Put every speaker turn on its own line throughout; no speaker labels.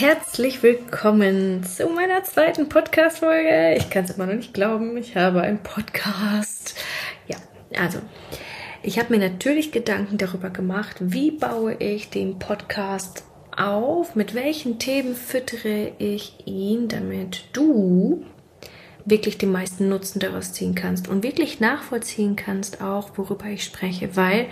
Herzlich willkommen zu meiner zweiten Podcast-Folge. Ich kann es immer noch nicht glauben, ich habe einen Podcast. Ja, also, ich habe mir natürlich Gedanken darüber gemacht, wie baue ich den Podcast auf, mit welchen Themen füttere ich ihn, damit du wirklich den meisten Nutzen daraus ziehen kannst und wirklich nachvollziehen kannst auch, worüber ich spreche, weil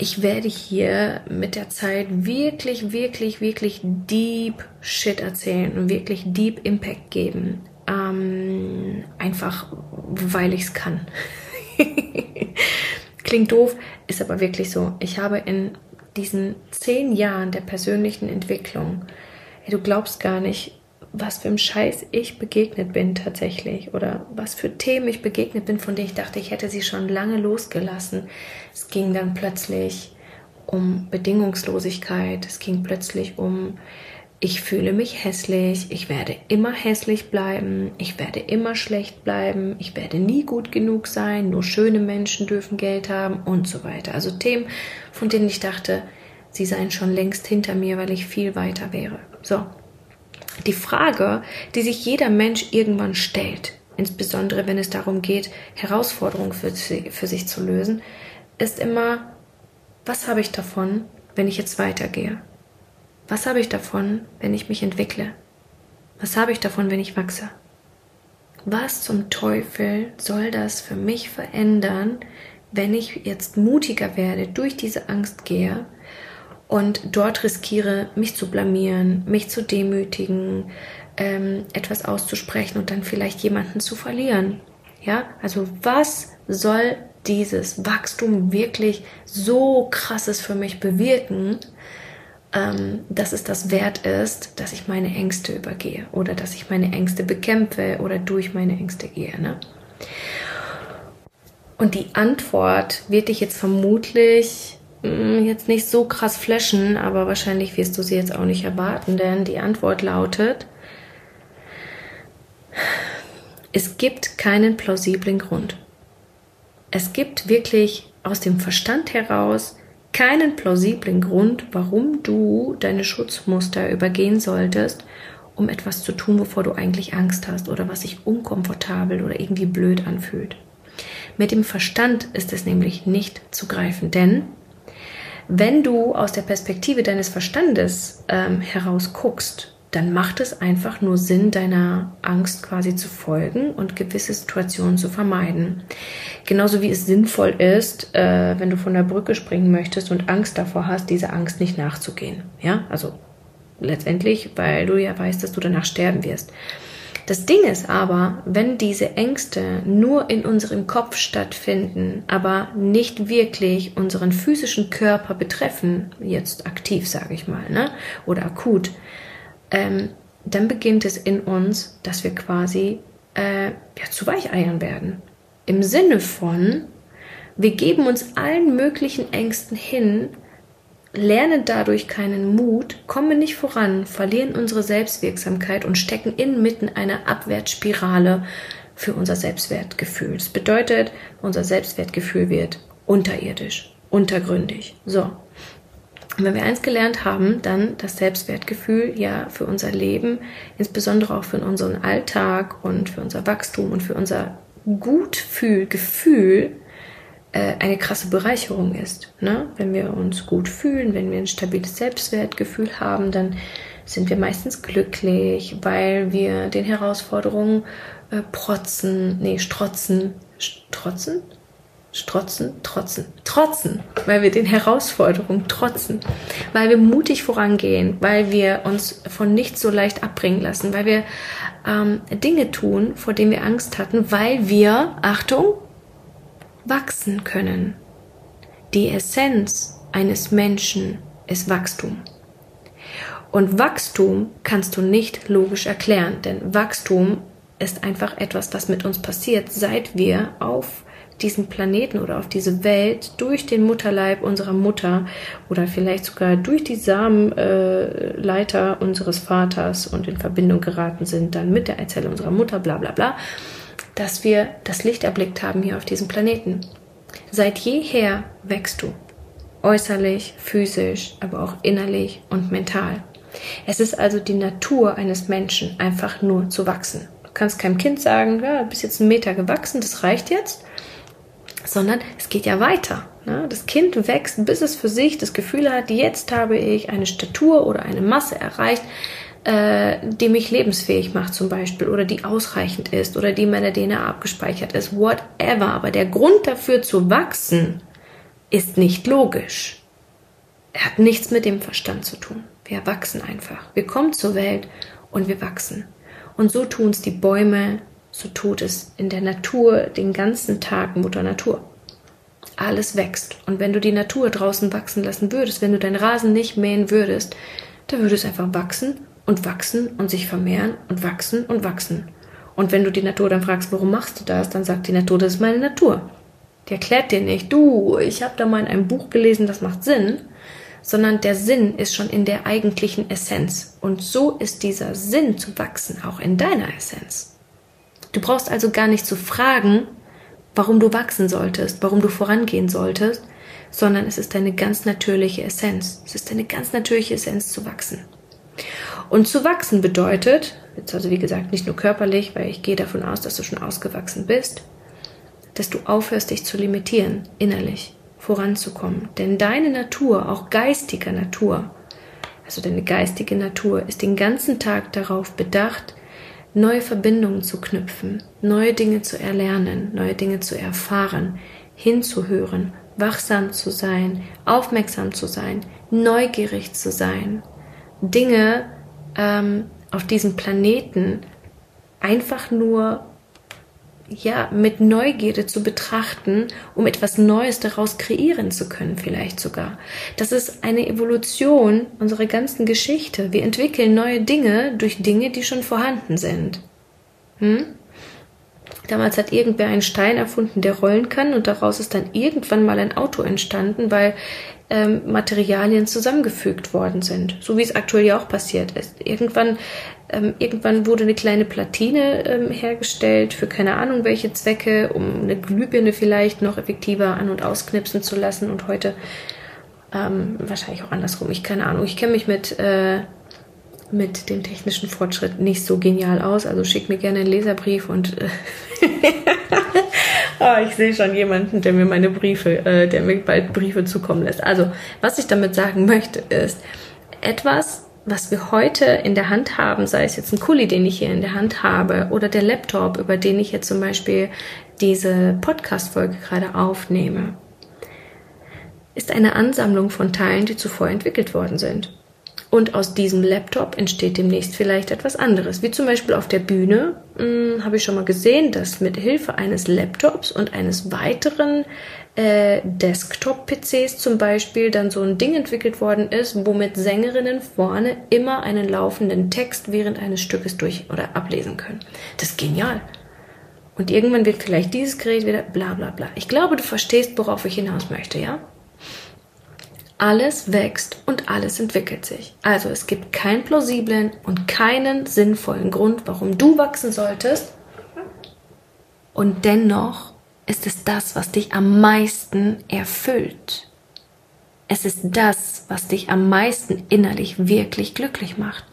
ich werde hier mit der Zeit wirklich, wirklich, wirklich deep Shit erzählen und wirklich deep Impact geben. Ähm, einfach, weil ich es kann. Klingt doof, ist aber wirklich so. Ich habe in diesen zehn Jahren der persönlichen Entwicklung, du glaubst gar nicht, was für ein Scheiß ich begegnet bin tatsächlich oder was für Themen ich begegnet bin, von denen ich dachte, ich hätte sie schon lange losgelassen. Es ging dann plötzlich um Bedingungslosigkeit, es ging plötzlich um ich fühle mich hässlich, ich werde immer hässlich bleiben, ich werde immer schlecht bleiben, ich werde nie gut genug sein, nur schöne Menschen dürfen Geld haben und so weiter. Also Themen, von denen ich dachte, sie seien schon längst hinter mir, weil ich viel weiter wäre. So, die Frage, die sich jeder Mensch irgendwann stellt, insbesondere wenn es darum geht, Herausforderungen für, für sich zu lösen, ist immer, was habe ich davon, wenn ich jetzt weitergehe? Was habe ich davon, wenn ich mich entwickle? Was habe ich davon, wenn ich wachse? Was zum Teufel soll das für mich verändern, wenn ich jetzt mutiger werde, durch diese Angst gehe und dort riskiere, mich zu blamieren, mich zu demütigen, ähm, etwas auszusprechen und dann vielleicht jemanden zu verlieren. Ja, also was soll dieses Wachstum wirklich so krasses für mich bewirken, ähm, dass es das wert ist, dass ich meine Ängste übergehe oder dass ich meine Ängste bekämpfe oder durch meine Ängste gehe. Ne? Und die Antwort wird dich jetzt vermutlich Mm, jetzt nicht so krass flashen, aber wahrscheinlich wirst du sie jetzt auch nicht erwarten, denn die Antwort lautet, es gibt keinen plausiblen Grund. Es gibt wirklich aus dem Verstand heraus keinen plausiblen Grund, warum du deine Schutzmuster übergehen solltest, um etwas zu tun, wovor du eigentlich Angst hast oder was sich unkomfortabel oder irgendwie blöd anfühlt. Mit dem Verstand ist es nämlich nicht zu greifen, denn wenn du aus der Perspektive deines Verstandes ähm, heraus guckst, dann macht es einfach nur Sinn, deiner Angst quasi zu folgen und gewisse Situationen zu vermeiden. Genauso wie es sinnvoll ist, äh, wenn du von der Brücke springen möchtest und Angst davor hast, diese Angst nicht nachzugehen. Ja, also letztendlich, weil du ja weißt, dass du danach sterben wirst. Das Ding ist aber, wenn diese Ängste nur in unserem Kopf stattfinden, aber nicht wirklich unseren physischen Körper betreffen, jetzt aktiv sage ich mal, ne? oder akut, ähm, dann beginnt es in uns, dass wir quasi äh, ja, zu Weicheiern werden. Im Sinne von, wir geben uns allen möglichen Ängsten hin, lernen dadurch keinen Mut, kommen nicht voran, verlieren unsere Selbstwirksamkeit und stecken inmitten einer Abwärtsspirale für unser Selbstwertgefühl. Das bedeutet, unser Selbstwertgefühl wird unterirdisch, untergründig. So. Und wenn wir eins gelernt haben, dann das Selbstwertgefühl ja für unser Leben, insbesondere auch für unseren Alltag und für unser Wachstum und für unser Gutfühlgefühl äh, eine krasse Bereicherung ist. Ne? Wenn wir uns gut fühlen, wenn wir ein stabiles Selbstwertgefühl haben, dann sind wir meistens glücklich, weil wir den Herausforderungen äh, protzen, nee, strotzen, strotzen, strotzen, trotzen, trotzen, weil wir den Herausforderungen trotzen, weil wir mutig vorangehen, weil wir uns von nichts so leicht abbringen lassen, weil wir ähm, Dinge tun, vor denen wir Angst hatten, weil wir, Achtung, wachsen können. Die Essenz eines Menschen ist Wachstum. Und Wachstum kannst du nicht logisch erklären, denn Wachstum ist einfach etwas, was mit uns passiert, seit wir auf diesen Planeten oder auf diese Welt durch den Mutterleib unserer Mutter oder vielleicht sogar durch die Samenleiter äh, unseres Vaters und in Verbindung geraten sind, dann mit der Eizelle unserer Mutter, bla bla bla, dass wir das Licht erblickt haben hier auf diesem Planeten. Seit jeher wächst du. Äußerlich, physisch, aber auch innerlich und mental. Es ist also die Natur eines Menschen, einfach nur zu wachsen. Du kannst keinem Kind sagen, ja, du bist jetzt einen Meter gewachsen, das reicht jetzt, sondern es geht ja weiter. Ne? Das Kind wächst, bis es für sich das Gefühl hat, jetzt habe ich eine Statur oder eine Masse erreicht, äh, die mich lebensfähig macht zum Beispiel oder die ausreichend ist oder die meiner DNA abgespeichert ist, whatever. Aber der Grund dafür zu wachsen ist nicht logisch. Er hat nichts mit dem Verstand zu tun. Wir wachsen einfach. Wir kommen zur Welt und wir wachsen. Und so tun es die Bäume, so tut es in der Natur den ganzen Tag Mutter Natur. Alles wächst. Und wenn du die Natur draußen wachsen lassen würdest, wenn du deinen Rasen nicht mähen würdest, dann würde es einfach wachsen und wachsen und sich vermehren und wachsen und wachsen. Und wenn du die Natur dann fragst, warum machst du das, dann sagt die Natur, das ist meine Natur. Die erklärt dir nicht, du, ich habe da mal in einem Buch gelesen, das macht Sinn, sondern der Sinn ist schon in der eigentlichen Essenz. Und so ist dieser Sinn zu wachsen auch in deiner Essenz. Du brauchst also gar nicht zu fragen, warum du wachsen solltest, warum du vorangehen solltest, sondern es ist deine ganz natürliche Essenz. Es ist deine ganz natürliche Essenz zu wachsen. Und zu wachsen bedeutet, jetzt also wie gesagt nicht nur körperlich, weil ich gehe davon aus, dass du schon ausgewachsen bist, dass du aufhörst, dich zu limitieren, innerlich voranzukommen. Denn deine Natur, auch geistiger Natur, also deine geistige Natur, ist den ganzen Tag darauf bedacht, neue Verbindungen zu knüpfen, neue Dinge zu erlernen, neue Dinge zu erfahren, hinzuhören, wachsam zu sein, aufmerksam zu sein, neugierig zu sein, Dinge ähm, auf diesem Planeten einfach nur ja mit Neugierde zu betrachten, um etwas Neues daraus kreieren zu können, vielleicht sogar. Das ist eine Evolution unserer ganzen Geschichte. Wir entwickeln neue Dinge durch Dinge, die schon vorhanden sind. Hm? Damals hat irgendwer einen Stein erfunden, der rollen kann und daraus ist dann irgendwann mal ein Auto entstanden, weil ähm, Materialien zusammengefügt worden sind, so wie es aktuell ja auch passiert ist. Irgendwann, ähm, irgendwann wurde eine kleine Platine ähm, hergestellt für keine Ahnung welche Zwecke, um eine Glühbirne vielleicht noch effektiver an- und ausknipsen zu lassen und heute ähm, wahrscheinlich auch andersrum. Ich keine Ahnung. Ich kenne mich mit äh, mit dem technischen Fortschritt nicht so genial aus. Also schick mir gerne einen Leserbrief und äh oh, ich sehe schon jemanden, der mir meine Briefe, äh, der mir bald Briefe zukommen lässt. Also, was ich damit sagen möchte, ist, etwas, was wir heute in der Hand haben, sei es jetzt ein Kuli, den ich hier in der Hand habe, oder der Laptop, über den ich jetzt zum Beispiel diese Podcast-Folge gerade aufnehme, ist eine Ansammlung von Teilen, die zuvor entwickelt worden sind. Und aus diesem Laptop entsteht demnächst vielleicht etwas anderes. Wie zum Beispiel auf der Bühne hm, habe ich schon mal gesehen, dass mit Hilfe eines Laptops und eines weiteren äh, Desktop-PCs zum Beispiel dann so ein Ding entwickelt worden ist, womit Sängerinnen vorne immer einen laufenden Text während eines Stückes durch oder ablesen können. Das ist genial. Und irgendwann wird vielleicht dieses Gerät wieder bla bla bla. Ich glaube, du verstehst, worauf ich hinaus möchte, ja? Alles wächst und alles entwickelt sich. Also es gibt keinen plausiblen und keinen sinnvollen Grund, warum du wachsen solltest. Und dennoch ist es das, was dich am meisten erfüllt. Es ist das, was dich am meisten innerlich wirklich glücklich macht.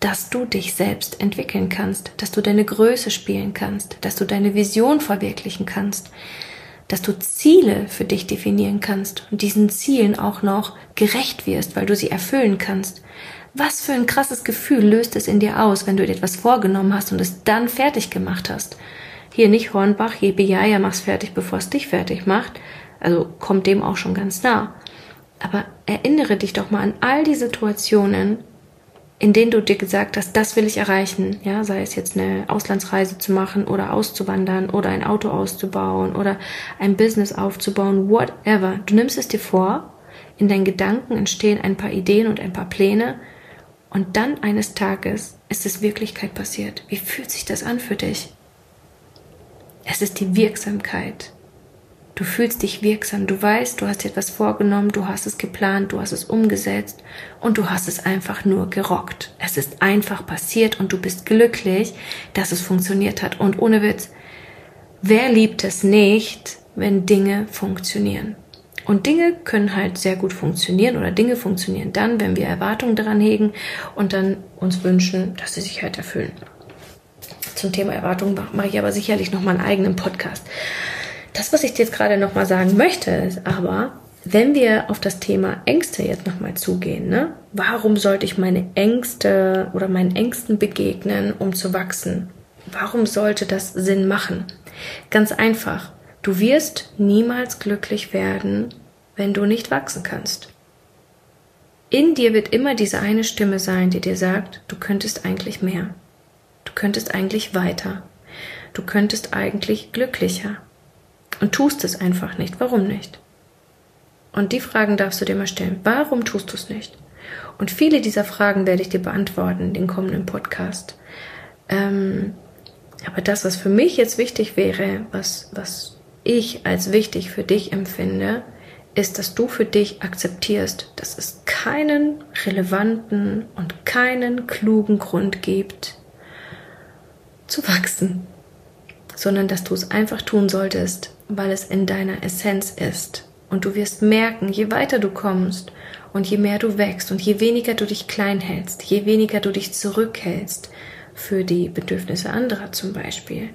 Dass du dich selbst entwickeln kannst, dass du deine Größe spielen kannst, dass du deine Vision verwirklichen kannst, dass du Ziele für dich definieren kannst und diesen Zielen auch noch gerecht wirst, weil du sie erfüllen kannst. Was für ein krasses Gefühl löst es in dir aus, wenn du dir etwas vorgenommen hast und es dann fertig gemacht hast? Hier nicht Hornbach, jebe ja, ja, mach's fertig, bevor es dich fertig macht. Also kommt dem auch schon ganz nah. Aber erinnere dich doch mal an all die Situationen, in denen du dir gesagt hast, das will ich erreichen, ja, sei es jetzt eine Auslandsreise zu machen oder auszuwandern oder ein Auto auszubauen oder ein Business aufzubauen, whatever. Du nimmst es dir vor, in deinen Gedanken entstehen ein paar Ideen und ein paar Pläne und dann eines Tages ist es Wirklichkeit passiert. Wie fühlt sich das an für dich? Es ist die Wirksamkeit. Du fühlst dich wirksam, du weißt, du hast dir etwas vorgenommen, du hast es geplant, du hast es umgesetzt und du hast es einfach nur gerockt. Es ist einfach passiert und du bist glücklich, dass es funktioniert hat. Und ohne Witz, wer liebt es nicht, wenn Dinge funktionieren? Und Dinge können halt sehr gut funktionieren oder Dinge funktionieren dann, wenn wir Erwartungen daran hegen und dann uns wünschen, dass sie sich halt erfüllen. Zum Thema Erwartungen mache ich aber sicherlich noch mal einen eigenen Podcast. Das, was ich dir jetzt gerade noch mal sagen möchte, ist aber, wenn wir auf das Thema Ängste jetzt noch mal zugehen, ne? Warum sollte ich meine Ängste oder meinen Ängsten begegnen, um zu wachsen? Warum sollte das Sinn machen? Ganz einfach. Du wirst niemals glücklich werden, wenn du nicht wachsen kannst. In dir wird immer diese eine Stimme sein, die dir sagt, du könntest eigentlich mehr. Du könntest eigentlich weiter. Du könntest eigentlich glücklicher. Und tust es einfach nicht. Warum nicht? Und die Fragen darfst du dir mal stellen. Warum tust du es nicht? Und viele dieser Fragen werde ich dir beantworten in den kommenden Podcast. Ähm, aber das, was für mich jetzt wichtig wäre, was, was ich als wichtig für dich empfinde, ist, dass du für dich akzeptierst, dass es keinen relevanten und keinen klugen Grund gibt, zu wachsen, sondern dass du es einfach tun solltest, weil es in deiner Essenz ist. Und du wirst merken, je weiter du kommst und je mehr du wächst und je weniger du dich klein hältst, je weniger du dich zurückhältst für die Bedürfnisse anderer zum Beispiel,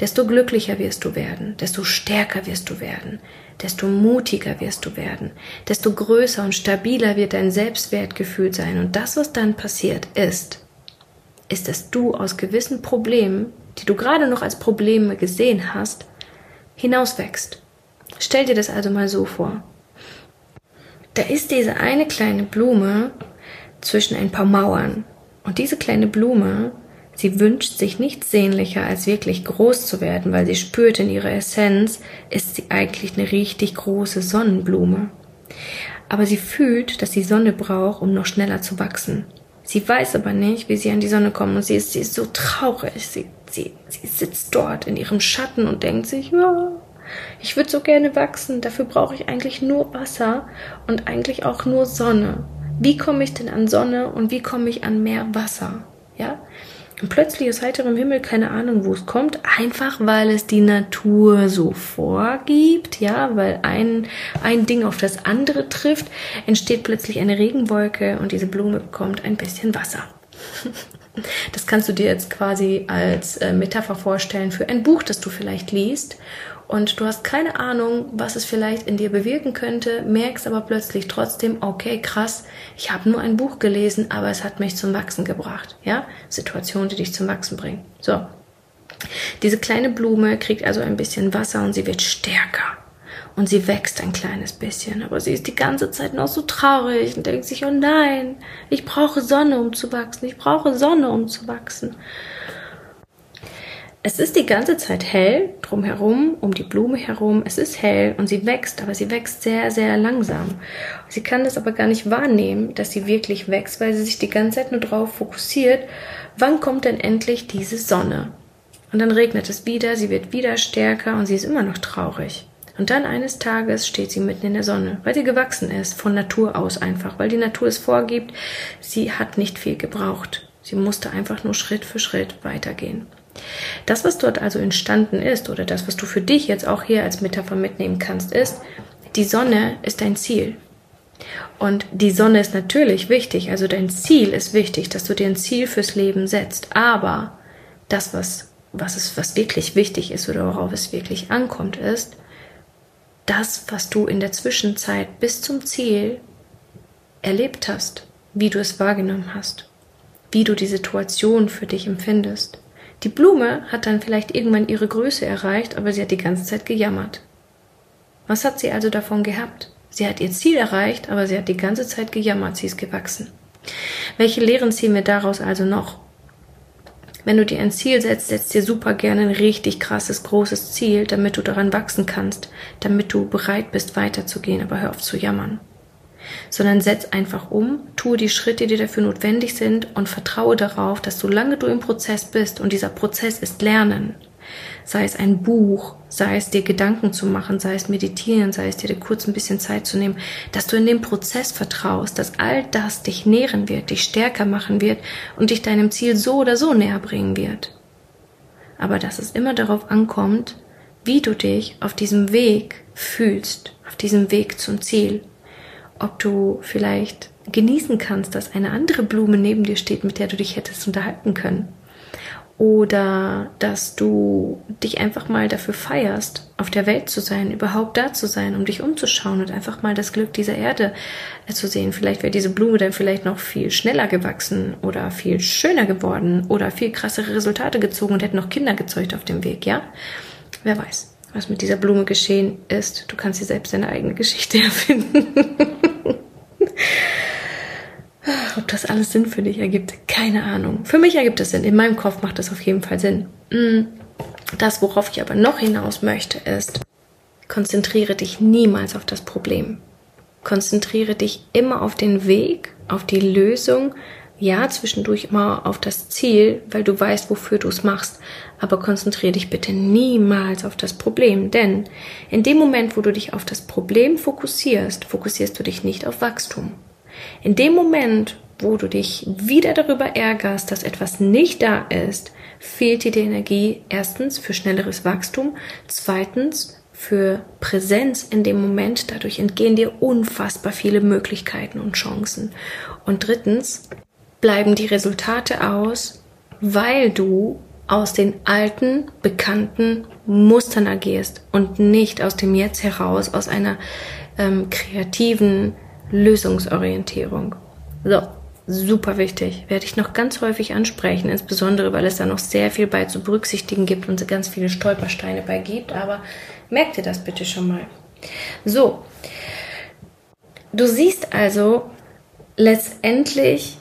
desto glücklicher wirst du werden, desto stärker wirst du werden, desto mutiger wirst du werden, desto größer und stabiler wird dein Selbstwertgefühl sein. Und das, was dann passiert, ist, ist, dass du aus gewissen Problemen, die du gerade noch als Probleme gesehen hast, hinauswächst. Stell dir das also mal so vor. Da ist diese eine kleine Blume zwischen ein paar Mauern. Und diese kleine Blume Sie wünscht sich nichts sehnlicher, als wirklich groß zu werden, weil sie spürt in ihrer Essenz, ist sie eigentlich eine richtig große Sonnenblume. Aber sie fühlt, dass sie Sonne braucht, um noch schneller zu wachsen. Sie weiß aber nicht, wie sie an die Sonne kommt und sie ist, sie ist so traurig. Sie, sie, sie sitzt dort in ihrem Schatten und denkt sich, ja, ich würde so gerne wachsen, dafür brauche ich eigentlich nur Wasser und eigentlich auch nur Sonne. Wie komme ich denn an Sonne und wie komme ich an mehr Wasser? Ja? Und plötzlich aus heiterem Himmel, keine Ahnung, wo es kommt, einfach weil es die Natur so vorgibt, ja, weil ein, ein Ding auf das andere trifft, entsteht plötzlich eine Regenwolke und diese Blume bekommt ein bisschen Wasser. Das kannst du dir jetzt quasi als äh, Metapher vorstellen für ein Buch, das du vielleicht liest und du hast keine Ahnung, was es vielleicht in dir bewirken könnte, merkst aber plötzlich trotzdem, okay, krass, ich habe nur ein Buch gelesen, aber es hat mich zum Wachsen gebracht. Ja, Situationen, die dich zum Wachsen bringen. So. Diese kleine Blume kriegt also ein bisschen Wasser und sie wird stärker. Und sie wächst ein kleines bisschen, aber sie ist die ganze Zeit noch so traurig und denkt sich, oh nein, ich brauche Sonne, um zu wachsen, ich brauche Sonne, um zu wachsen. Es ist die ganze Zeit hell drumherum, um die Blume herum. Es ist hell und sie wächst, aber sie wächst sehr, sehr langsam. Sie kann das aber gar nicht wahrnehmen, dass sie wirklich wächst, weil sie sich die ganze Zeit nur darauf fokussiert, wann kommt denn endlich diese Sonne? Und dann regnet es wieder, sie wird wieder stärker und sie ist immer noch traurig. Und dann eines Tages steht sie mitten in der Sonne, weil sie gewachsen ist, von Natur aus einfach, weil die Natur es vorgibt, sie hat nicht viel gebraucht. Sie musste einfach nur Schritt für Schritt weitergehen. Das, was dort also entstanden ist, oder das, was du für dich jetzt auch hier als Metapher mitnehmen kannst, ist, die Sonne ist dein Ziel. Und die Sonne ist natürlich wichtig, also dein Ziel ist wichtig, dass du dir ein Ziel fürs Leben setzt. Aber das, was, was, ist, was wirklich wichtig ist oder worauf es wirklich ankommt, ist, das, was du in der Zwischenzeit bis zum Ziel erlebt hast, wie du es wahrgenommen hast, wie du die Situation für dich empfindest. Die Blume hat dann vielleicht irgendwann ihre Größe erreicht, aber sie hat die ganze Zeit gejammert. Was hat sie also davon gehabt? Sie hat ihr Ziel erreicht, aber sie hat die ganze Zeit gejammert, sie ist gewachsen. Welche Lehren ziehen wir daraus also noch? Wenn du dir ein Ziel setzt, setzt dir super gerne ein richtig krasses, großes Ziel, damit du daran wachsen kannst, damit du bereit bist, weiterzugehen, aber hör auf zu jammern sondern setz einfach um, tue die Schritte, die dafür notwendig sind und vertraue darauf, dass solange du im Prozess bist und dieser Prozess ist Lernen, sei es ein Buch, sei es dir Gedanken zu machen, sei es meditieren, sei es dir kurz ein bisschen Zeit zu nehmen, dass du in dem Prozess vertraust, dass all das dich nähren wird, dich stärker machen wird und dich deinem Ziel so oder so näher bringen wird. Aber dass es immer darauf ankommt, wie du dich auf diesem Weg fühlst auf diesem Weg zum Ziel. Ob du vielleicht genießen kannst, dass eine andere Blume neben dir steht, mit der du dich hättest unterhalten können oder dass du dich einfach mal dafür feierst, auf der Welt zu sein, überhaupt da zu sein, um dich umzuschauen und einfach mal das Glück dieser Erde äh, zu sehen. Vielleicht wäre diese Blume dann vielleicht noch viel schneller gewachsen oder viel schöner geworden oder viel krassere Resultate gezogen und hätte noch Kinder gezeugt auf dem Weg, ja? Wer weiß, was mit dieser Blume geschehen ist. Du kannst dir selbst deine eigene Geschichte erfinden. Ob das alles Sinn für dich ergibt, keine Ahnung. Für mich ergibt es Sinn. In meinem Kopf macht das auf jeden Fall Sinn. Mm. Das, worauf ich aber noch hinaus möchte, ist, konzentriere dich niemals auf das Problem. Konzentriere dich immer auf den Weg, auf die Lösung, ja, zwischendurch immer auf das Ziel, weil du weißt, wofür du es machst. Aber konzentriere dich bitte niemals auf das Problem, denn in dem Moment, wo du dich auf das Problem fokussierst, fokussierst du dich nicht auf Wachstum. In dem Moment, wo du dich wieder darüber ärgerst, dass etwas nicht da ist, fehlt dir die Energie erstens für schnelleres Wachstum, zweitens für Präsenz in dem Moment. Dadurch entgehen dir unfassbar viele Möglichkeiten und Chancen. Und drittens bleiben die Resultate aus, weil du aus den alten, bekannten Mustern agierst und nicht aus dem Jetzt heraus, aus einer ähm, kreativen, Lösungsorientierung. So, super wichtig. Werde ich noch ganz häufig ansprechen, insbesondere weil es da noch sehr viel bei zu berücksichtigen gibt und ganz viele Stolpersteine bei gibt. Aber merkt ihr das bitte schon mal. So, du siehst also, letztendlich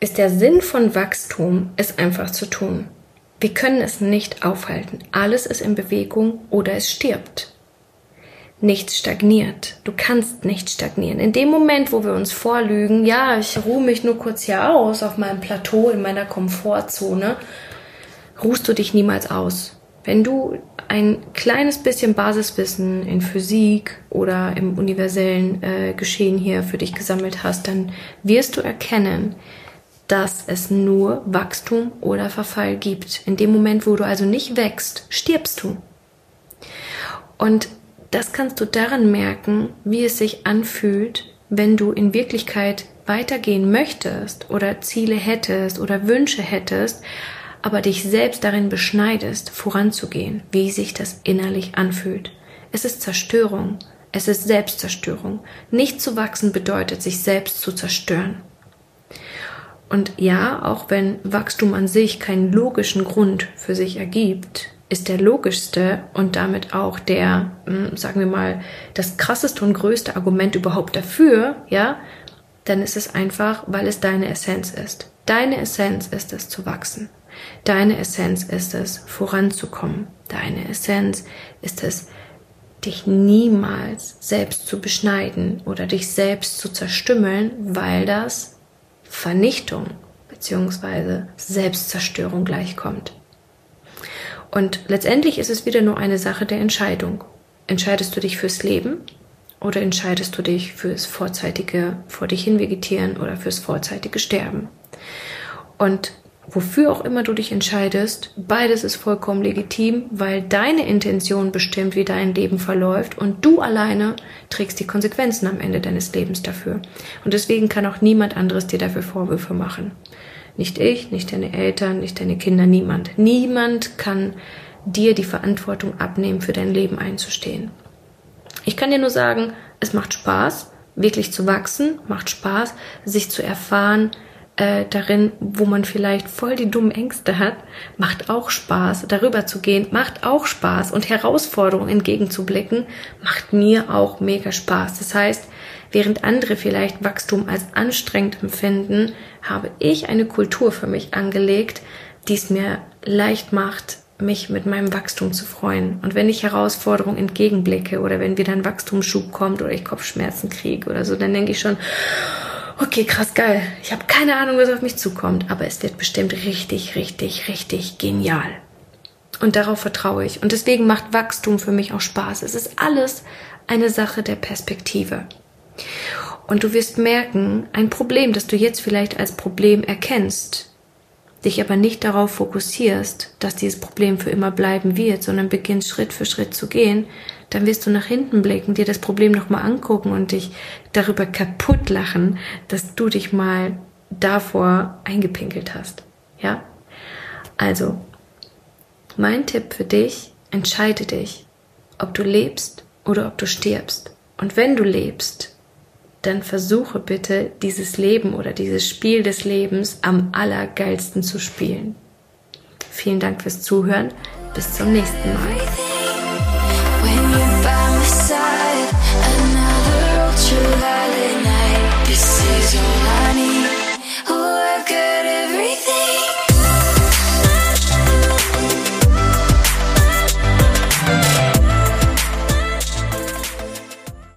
ist der Sinn von Wachstum, es einfach zu tun. Wir können es nicht aufhalten. Alles ist in Bewegung oder es stirbt nichts stagniert. Du kannst nicht stagnieren. In dem Moment, wo wir uns vorlügen, ja, ich ruhe mich nur kurz hier aus auf meinem Plateau, in meiner Komfortzone, ruhst du dich niemals aus. Wenn du ein kleines bisschen Basiswissen in Physik oder im universellen äh, Geschehen hier für dich gesammelt hast, dann wirst du erkennen, dass es nur Wachstum oder Verfall gibt. In dem Moment, wo du also nicht wächst, stirbst du. Und das kannst du daran merken, wie es sich anfühlt, wenn du in Wirklichkeit weitergehen möchtest oder Ziele hättest oder Wünsche hättest, aber dich selbst darin beschneidest, voranzugehen, wie sich das innerlich anfühlt. Es ist Zerstörung, es ist Selbstzerstörung. Nicht zu wachsen bedeutet, sich selbst zu zerstören. Und ja, auch wenn Wachstum an sich keinen logischen Grund für sich ergibt, ist der logischste und damit auch der, hm, sagen wir mal, das krasseste und größte Argument überhaupt dafür, ja, dann ist es einfach, weil es deine Essenz ist. Deine Essenz ist es zu wachsen. Deine Essenz ist es voranzukommen. Deine Essenz ist es, dich niemals selbst zu beschneiden oder dich selbst zu zerstümmeln, weil das Vernichtung bzw. Selbstzerstörung gleichkommt. Und letztendlich ist es wieder nur eine Sache der Entscheidung. Entscheidest du dich fürs Leben oder entscheidest du dich fürs vorzeitige vor dich hin vegetieren oder fürs vorzeitige Sterben? Und wofür auch immer du dich entscheidest, beides ist vollkommen legitim, weil deine Intention bestimmt, wie dein Leben verläuft und du alleine trägst die Konsequenzen am Ende deines Lebens dafür. Und deswegen kann auch niemand anderes dir dafür Vorwürfe machen. Nicht ich, nicht deine Eltern, nicht deine Kinder, niemand. Niemand kann dir die Verantwortung abnehmen, für dein Leben einzustehen. Ich kann dir nur sagen, es macht Spaß, wirklich zu wachsen, macht Spaß, sich zu erfahren äh, darin, wo man vielleicht voll die dummen Ängste hat, macht auch Spaß, darüber zu gehen, macht auch Spaß und Herausforderungen entgegenzublicken, macht mir auch mega Spaß. Das heißt, Während andere vielleicht Wachstum als anstrengend empfinden, habe ich eine Kultur für mich angelegt, die es mir leicht macht, mich mit meinem Wachstum zu freuen. Und wenn ich Herausforderungen entgegenblicke oder wenn wieder ein Wachstumsschub kommt oder ich Kopfschmerzen kriege oder so, dann denke ich schon, okay, krass geil. Ich habe keine Ahnung, was auf mich zukommt, aber es wird bestimmt richtig, richtig, richtig genial. Und darauf vertraue ich. Und deswegen macht Wachstum für mich auch Spaß. Es ist alles eine Sache der Perspektive. Und du wirst merken, ein Problem, das du jetzt vielleicht als Problem erkennst, dich aber nicht darauf fokussierst, dass dieses Problem für immer bleiben wird, sondern beginnst Schritt für Schritt zu gehen, dann wirst du nach hinten blicken, dir das Problem nochmal angucken und dich darüber kaputt lachen, dass du dich mal davor eingepinkelt hast. Ja? Also, mein Tipp für dich, entscheide dich, ob du lebst oder ob du stirbst. Und wenn du lebst, dann versuche bitte dieses Leben oder dieses Spiel des Lebens am allergeilsten zu spielen. Vielen Dank fürs Zuhören. Bis zum nächsten Mal.